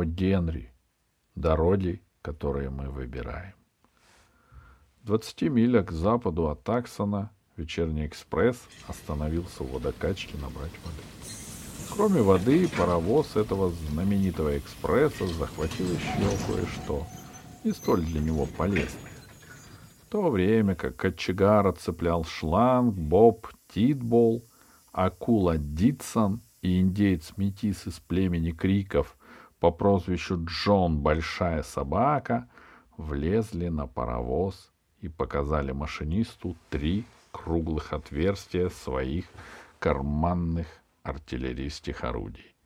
него Генри, дороги, которые мы выбираем. В 20 милях к западу от Таксона вечерний экспресс остановился у водокачки набрать воды. Кроме воды, паровоз этого знаменитого экспресса захватил еще кое-что, не столь для него полезное. В то время как кочегар отцеплял шланг, Боб Титбол, акула Дитсон и индеец-метис из племени Криков по прозвищу Джон Большая Собака влезли на паровоз и показали машинисту три круглых отверстия своих карманных артиллерийских орудий.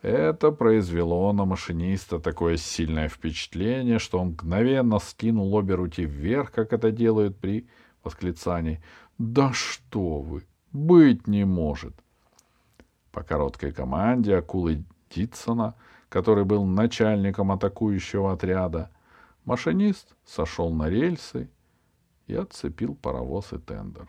Это произвело на машиниста такое сильное впечатление, что он мгновенно скинул обе руки вверх, как это делают при восклицании «Да что вы! Быть не может!» По короткой команде акулы Дитсона, который был начальником атакующего отряда, машинист сошел на рельсы и отцепил паровоз и тендер.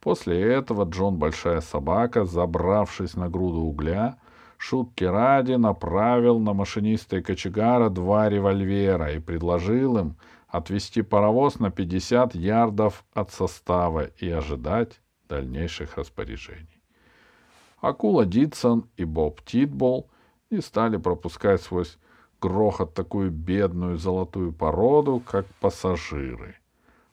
После этого Джон Большая Собака, забравшись на груду угля, шутки ради направил на машиниста и кочегара два револьвера и предложил им отвести паровоз на 50 ярдов от состава и ожидать дальнейших распоряжений. Акула Дитсон и Боб Титбол не стали пропускать сквозь грохот такую бедную золотую породу, как пассажиры,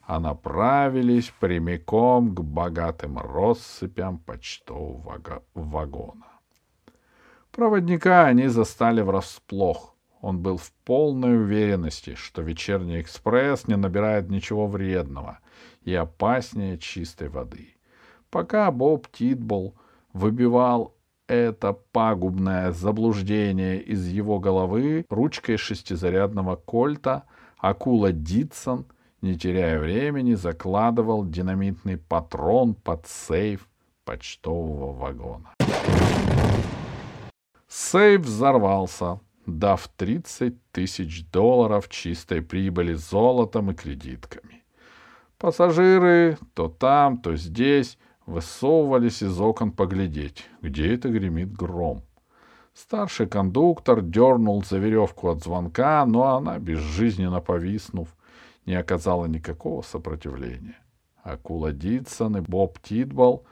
а направились прямиком к богатым россыпям почтового вагона. Проводника они застали врасплох. Он был в полной уверенности, что вечерний экспресс не набирает ничего вредного и опаснее чистой воды. Пока Боб Титбол выбивал это пагубное заблуждение из его головы ручкой шестизарядного кольта, акула Дитсон, не теряя времени, закладывал динамитный патрон под сейф почтового вагона. Сейф взорвался, дав 30 тысяч долларов чистой прибыли золотом и кредитками. Пассажиры то там, то здесь высовывались из окон поглядеть, где это гремит гром. Старший кондуктор дернул за веревку от звонка, но она, безжизненно повиснув, не оказала никакого сопротивления. Акула Дитсон и Боб Титбол,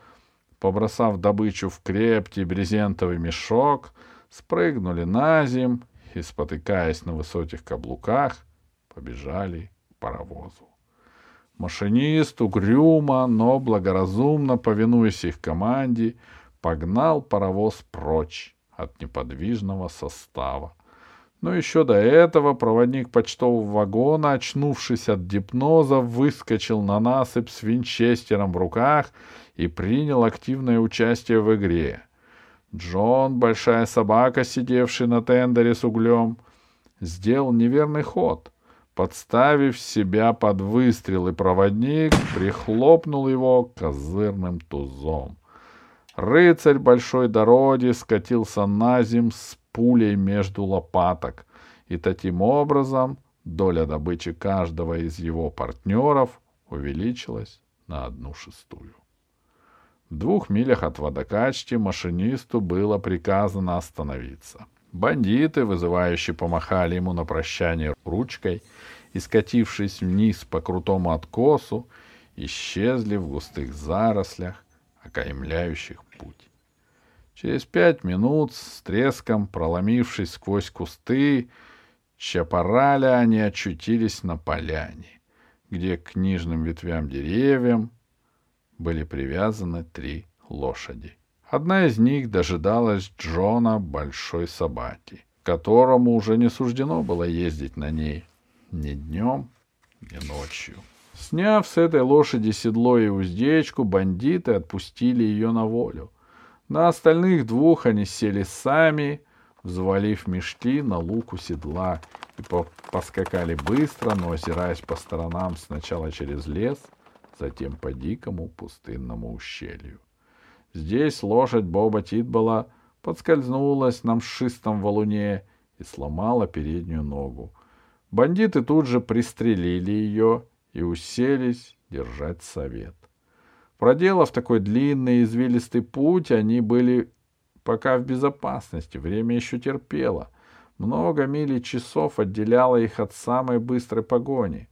побросав добычу в крепкий брезентовый мешок, спрыгнули на земь и, спотыкаясь на высоких каблуках, побежали к паровозу. Машинист угрюмо, но благоразумно, повинуясь их команде, погнал паровоз прочь от неподвижного состава. Но еще до этого проводник почтового вагона, очнувшись от гипноза, выскочил на насыпь с винчестером в руках и принял активное участие в игре. Джон, большая собака, сидевший на тендере с углем, сделал неверный ход — подставив себя под выстрел, и проводник прихлопнул его козырным тузом. Рыцарь большой дороги скатился на зем с пулей между лопаток, и таким образом доля добычи каждого из его партнеров увеличилась на одну шестую. В двух милях от водокачки машинисту было приказано остановиться — Бандиты, вызывающие, помахали ему на прощание ручкой и, скатившись вниз по крутому откосу, исчезли в густых зарослях, окаймляющих путь. Через пять минут, с треском проломившись сквозь кусты, чапораля они очутились на поляне, где к книжным ветвям деревьям были привязаны три лошади. Одна из них дожидалась Джона Большой Собаки, которому уже не суждено было ездить на ней ни днем, ни ночью. Сняв с этой лошади седло и уздечку, бандиты отпустили ее на волю. На остальных двух они сели сами, взвалив мешки на луку седла, и поскакали быстро, но озираясь по сторонам сначала через лес, затем по дикому пустынному ущелью. Здесь лошадь Боба Титбола подскользнулась на мшистом валуне и сломала переднюю ногу. Бандиты тут же пристрелили ее и уселись держать совет. Проделав такой длинный извилистый путь, они были пока в безопасности, время еще терпело. Много миль и часов отделяло их от самой быстрой погони.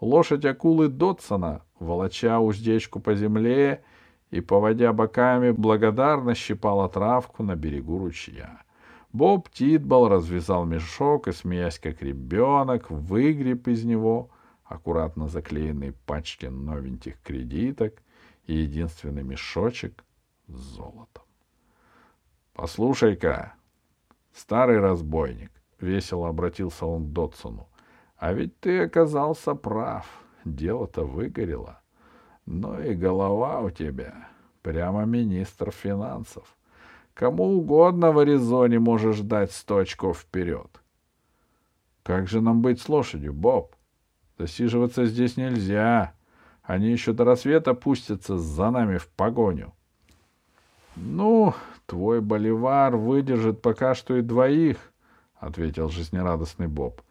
Лошадь акулы Дотсона, волоча уздечку по земле и, поводя боками, благодарно щипала травку на берегу ручья. Боб Титбол развязал мешок и, смеясь как ребенок, выгреб из него аккуратно заклеенные пачки новеньких кредиток и единственный мешочек с золотом. «Послушай-ка, старый разбойник», — весело обратился он к Дотсону, — «а ведь ты оказался прав, дело-то выгорело. Но и голова у тебя, прямо министр финансов. Кому угодно в Аризоне можешь дать сто очков вперед. Как же нам быть с лошадью, Боб? Засиживаться здесь нельзя. Они еще до рассвета пустятся за нами в погоню. Ну, твой боливар выдержит пока что и двоих, — ответил жизнерадостный Боб.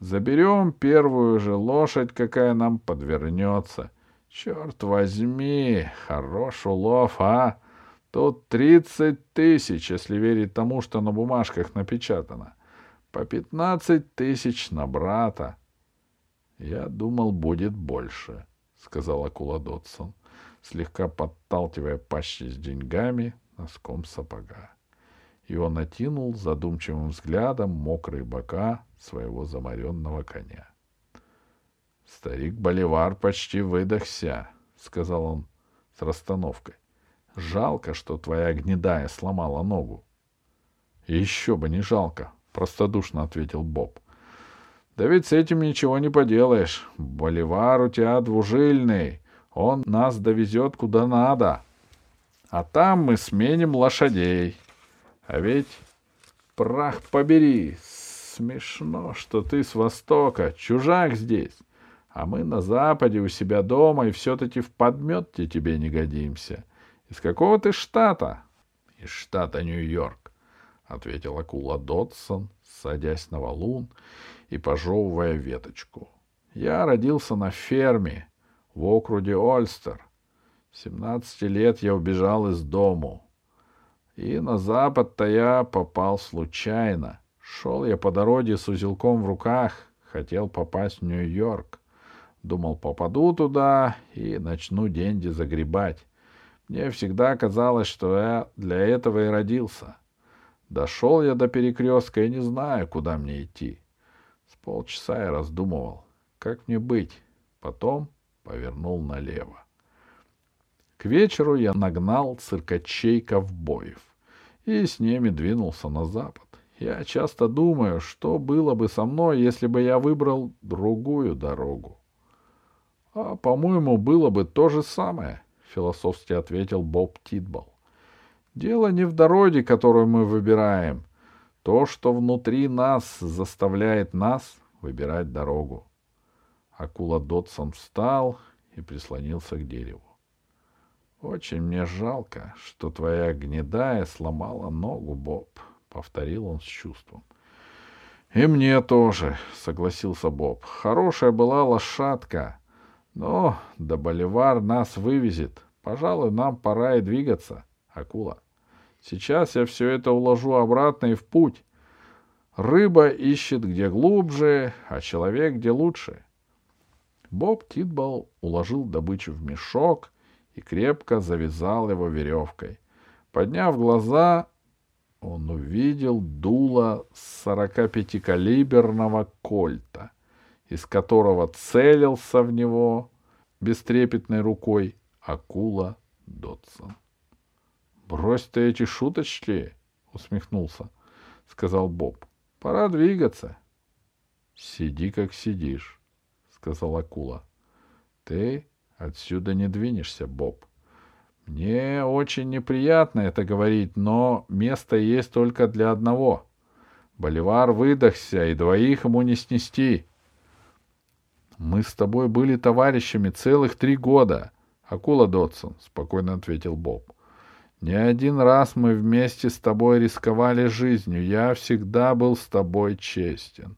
Заберем первую же лошадь, какая нам подвернется. Черт возьми, хорош улов, а? Тут тридцать тысяч, если верить тому, что на бумажках напечатано. По пятнадцать тысяч на брата. Я думал, будет больше, — сказал акула Дотсон, слегка подталкивая пащи с деньгами носком сапога. И он натянул задумчивым взглядом мокрые бока своего заморенного коня. — Старик Боливар почти выдохся, — сказал он с расстановкой. — Жалко, что твоя гнедая сломала ногу. — Еще бы не жалко, — простодушно ответил Боб. — Да ведь с этим ничего не поделаешь. Боливар у тебя двужильный. Он нас довезет куда надо. А там мы сменим лошадей. А ведь, прах побери, смешно, что ты с востока, чужак здесь. А мы на западе у себя дома и все-таки в подметке тебе не годимся. Из какого ты штата? Из штата Нью-Йорк, — ответил акула Додсон, садясь на валун и пожевывая веточку. Я родился на ферме в округе Ольстер. В семнадцати лет я убежал из дому. И на запад-то я попал случайно. Шел я по дороге с узелком в руках, хотел попасть в Нью-Йорк. Думал, попаду туда и начну деньги загребать. Мне всегда казалось, что я для этого и родился. Дошел я до перекрестка и не знаю, куда мне идти. С полчаса я раздумывал, как мне быть. Потом повернул налево. К вечеру я нагнал циркачей-ковбоев и с ними двинулся на запад. Я часто думаю, что было бы со мной, если бы я выбрал другую дорогу. — А, по-моему, было бы то же самое, — философски ответил Боб Титбол. — Дело не в дороге, которую мы выбираем. То, что внутри нас, заставляет нас выбирать дорогу. Акула Дотсон встал и прислонился к дереву. — Очень мне жалко, что твоя гнедая сломала ногу, Боб, — повторил он с чувством. — И мне тоже, — согласился Боб. — Хорошая была лошадка. — но до Боливар нас вывезет. Пожалуй, нам пора и двигаться, акула. Сейчас я все это уложу обратно и в путь. Рыба ищет где глубже, а человек где лучше. Боб Титбол уложил добычу в мешок и крепко завязал его веревкой. Подняв глаза, он увидел дуло 45-калиберного кольта из которого целился в него бестрепетной рукой акула Дотсон. — Брось ты эти шуточки, — усмехнулся, — сказал Боб. — Пора двигаться. — Сиди, как сидишь, — сказал акула. — Ты отсюда не двинешься, Боб. Мне очень неприятно это говорить, но место есть только для одного. Боливар выдохся, и двоих ему не снести. — мы с тобой были товарищами целых три года. Акула Дотсон, спокойно ответил Боб. Не один раз мы вместе с тобой рисковали жизнью. Я всегда был с тобой честен.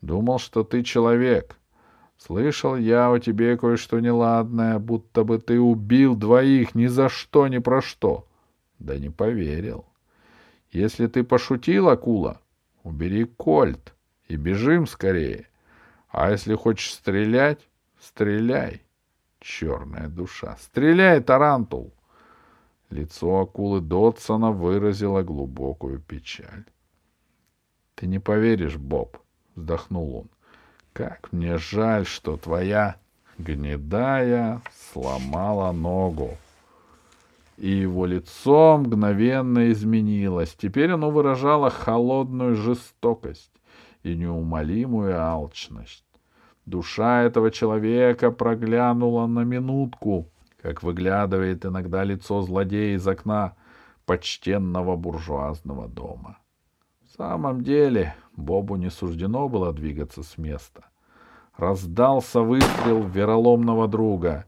Думал, что ты человек. Слышал я о тебе кое-что неладное, будто бы ты убил двоих ни за что, ни про что. Да не поверил. Если ты пошутил, акула, убери кольт и бежим скорее. А если хочешь стрелять, стреляй, черная душа. Стреляй, тарантул! Лицо акулы Дотсона выразило глубокую печаль. — Ты не поверишь, Боб, — вздохнул он, — как мне жаль, что твоя гнедая сломала ногу. И его лицо мгновенно изменилось. Теперь оно выражало холодную жестокость и неумолимую алчность. Душа этого человека проглянула на минутку, как выглядывает иногда лицо злодея из окна почтенного буржуазного дома. В самом деле Бобу не суждено было двигаться с места. Раздался выстрел вероломного друга,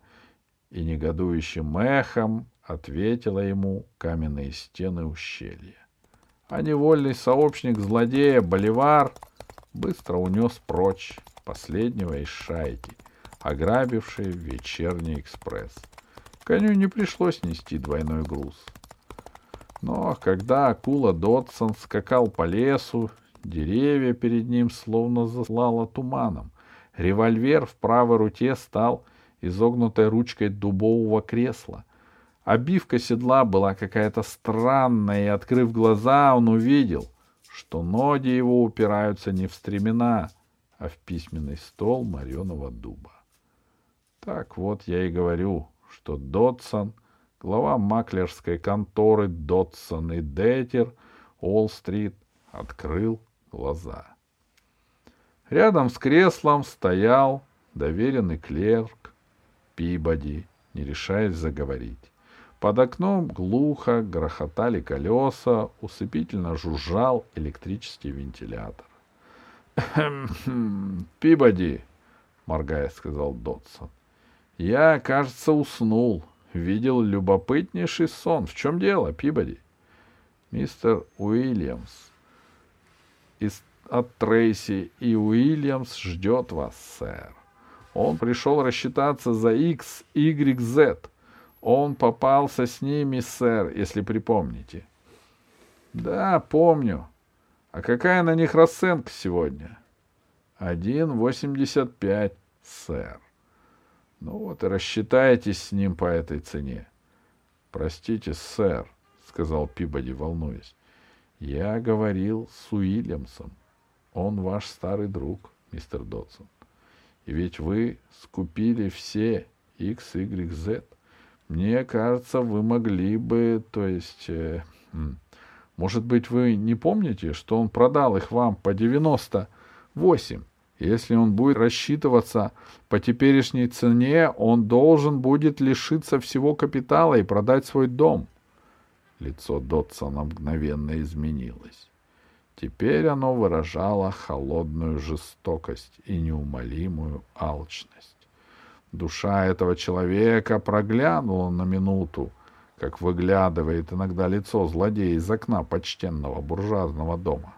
и негодующим эхом ответила ему каменные стены ущелья. А невольный сообщник злодея Боливар быстро унес прочь последнего из шайки, ограбившей вечерний экспресс. Коню не пришлось нести двойной груз. Но когда акула Дотсон скакал по лесу, деревья перед ним словно заслало туманом. Револьвер в правой руке стал изогнутой ручкой дубового кресла. Обивка седла была какая-то странная, и, открыв глаза, он увидел, что ноги его упираются не в стремена, а в письменный стол мореного дуба. Так вот я и говорю, что Дотсон, глава маклерской конторы Дотсон и Детер, Уолл-стрит, открыл глаза. Рядом с креслом стоял доверенный клерк Пибоди, не решаясь заговорить. Под окном глухо грохотали колеса, усыпительно жужжал электрический вентилятор. — Пибоди, — моргая, сказал Дотсон, я, кажется, уснул. Видел любопытнейший сон. В чем дело, Пибоди? Мистер Уильямс из от Трейси и Уильямс ждет вас, сэр. Он пришел рассчитаться за X, Y, Z. Он попался с ними, сэр, если припомните. Да, помню. А какая на них расценка сегодня? Один восемьдесят пять, сэр. Ну вот и рассчитайтесь с ним по этой цене. — Простите, сэр, — сказал Пибоди, волнуясь. — Я говорил с Уильямсом. Он ваш старый друг, мистер Додсон. И ведь вы скупили все X, Y, Z. Мне кажется, вы могли бы, то есть... Э, может быть, вы не помните, что он продал их вам по девяносто восемь? Если он будет рассчитываться по теперешней цене, он должен будет лишиться всего капитала и продать свой дом. Лицо Дотсона мгновенно изменилось. Теперь оно выражало холодную жестокость и неумолимую алчность. Душа этого человека проглянула на минуту, как выглядывает иногда лицо злодея из окна почтенного буржуазного дома.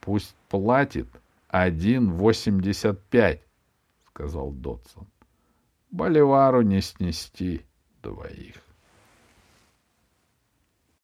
Пусть платит один восемьдесят пять, — сказал Дотсон. — Боливару не снести двоих.